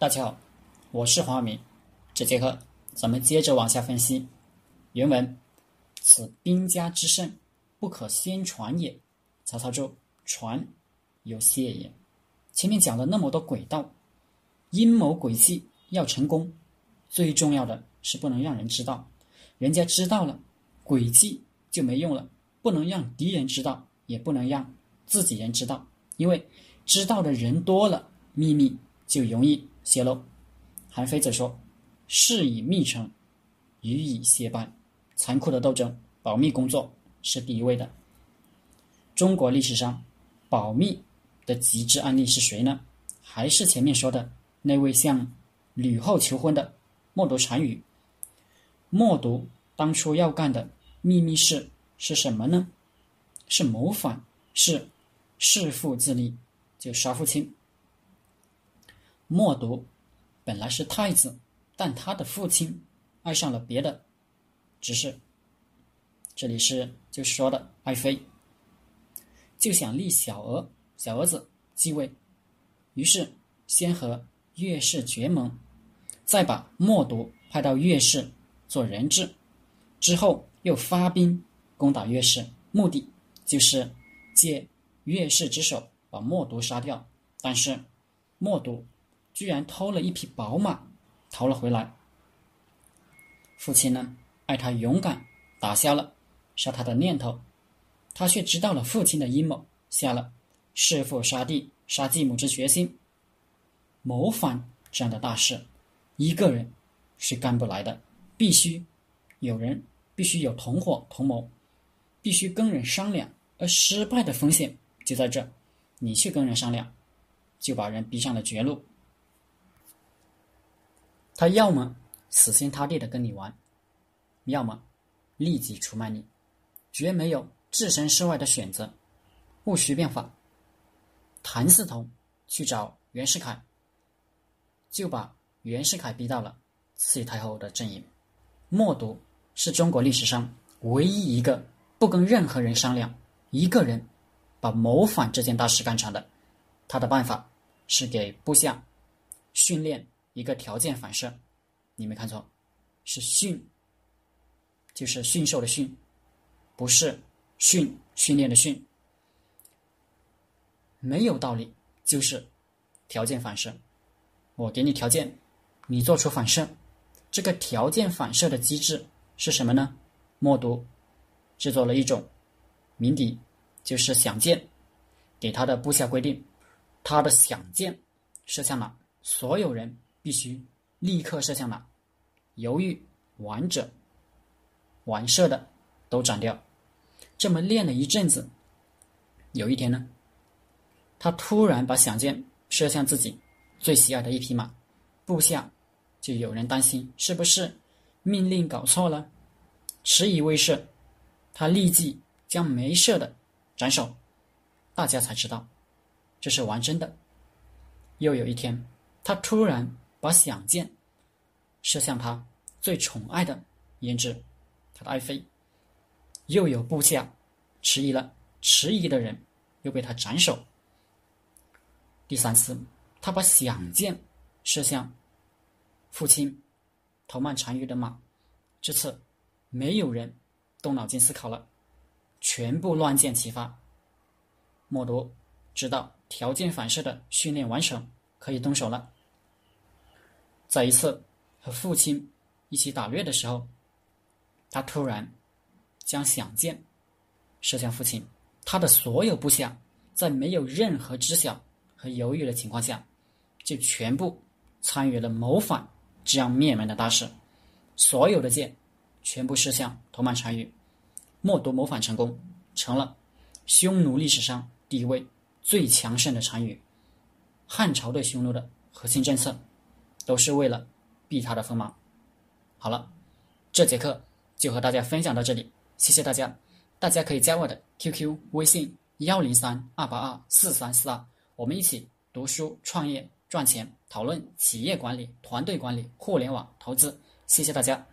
大家好，我是黄明。这节课咱们接着往下分析原文：“此兵家之胜，不可先传也。”曹操就传有谢也。前面讲了那么多诡道、阴谋诡计，要成功，最重要的是不能让人知道。人家知道了，诡计就没用了。不能让敌人知道，也不能让自己人知道，因为知道的人多了，秘密就容易泄露。韩非子说：“事以密成，予以歇败。”残酷的斗争，保密工作是第一位的。中国历史上保密的极致案例是谁呢？还是前面说的那位向吕后求婚的默读单于。默读当初要干的秘密事。是什么呢？是谋反，是弑父自立，就杀父亲。默读本来是太子，但他的父亲爱上了别的执事，这里是就说的爱妃，就想立小儿小儿子继位，于是先和岳氏结盟，再把默读派到岳氏做人质，之后又发兵。攻打岳氏，目的就是借岳氏之手把默读杀掉。但是默读居然偷了一匹宝马逃了回来。父亲呢，爱他勇敢，打消了杀他的念头。他却知道了父亲的阴谋，下了弑父杀弟、杀继母之决心。谋反这样的大事，一个人是干不来的，必须有人，必须有同伙同谋。必须跟人商量，而失败的风险就在这：你去跟人商量，就把人逼上了绝路。他要么死心塌地的跟你玩，要么立即出卖你，绝没有置身事外的选择。戊戌变法，谭嗣同去找袁世凯，就把袁世凯逼到了慈禧太后的阵营。默读是中国历史上唯一一个。不跟任何人商量，一个人把谋反这件大事干成的。他的办法是给部下训练一个条件反射，你没看错，是训，就是驯兽的驯，不是训训练的训。没有道理，就是条件反射。我给你条件，你做出反射。这个条件反射的机制是什么呢？默读。制作了一种鸣笛，就是响箭，给他的部下规定，他的响箭射向了，所有人必须立刻射向哪，犹豫玩者玩射的都斩掉。这么练了一阵子，有一天呢，他突然把响箭射向自己最喜爱的一匹马，部下就有人担心是不是命令搞错了，迟疑未射。他立即将没射的斩首，大家才知道这是玩真的。又有一天，他突然把响箭射向他最宠爱的胭脂，他的爱妃。又有部下迟疑了，迟疑的人又被他斩首。第三次，他把响箭射向父亲头曼单于的马，这次没有人。动脑筋思考了，全部乱箭齐发。默读知道条件反射的训练完成，可以动手了。在一次和父亲一起打猎的时候，他突然将响箭射向父亲。他的所有部下在没有任何知晓和犹豫的情况下，就全部参与了谋反这样灭门的大事。所有的箭。全部射向头曼单于，默读谋反成功，成了匈奴历史上第一位最强盛的单于。汉朝对匈奴的核心政策，都是为了避他的锋芒。好了，这节课就和大家分享到这里，谢谢大家。大家可以加我的 QQ 微信幺零三二八二四三四二，我们一起读书、创业、赚钱，讨论企业管理、团队管理、互联网投资。谢谢大家。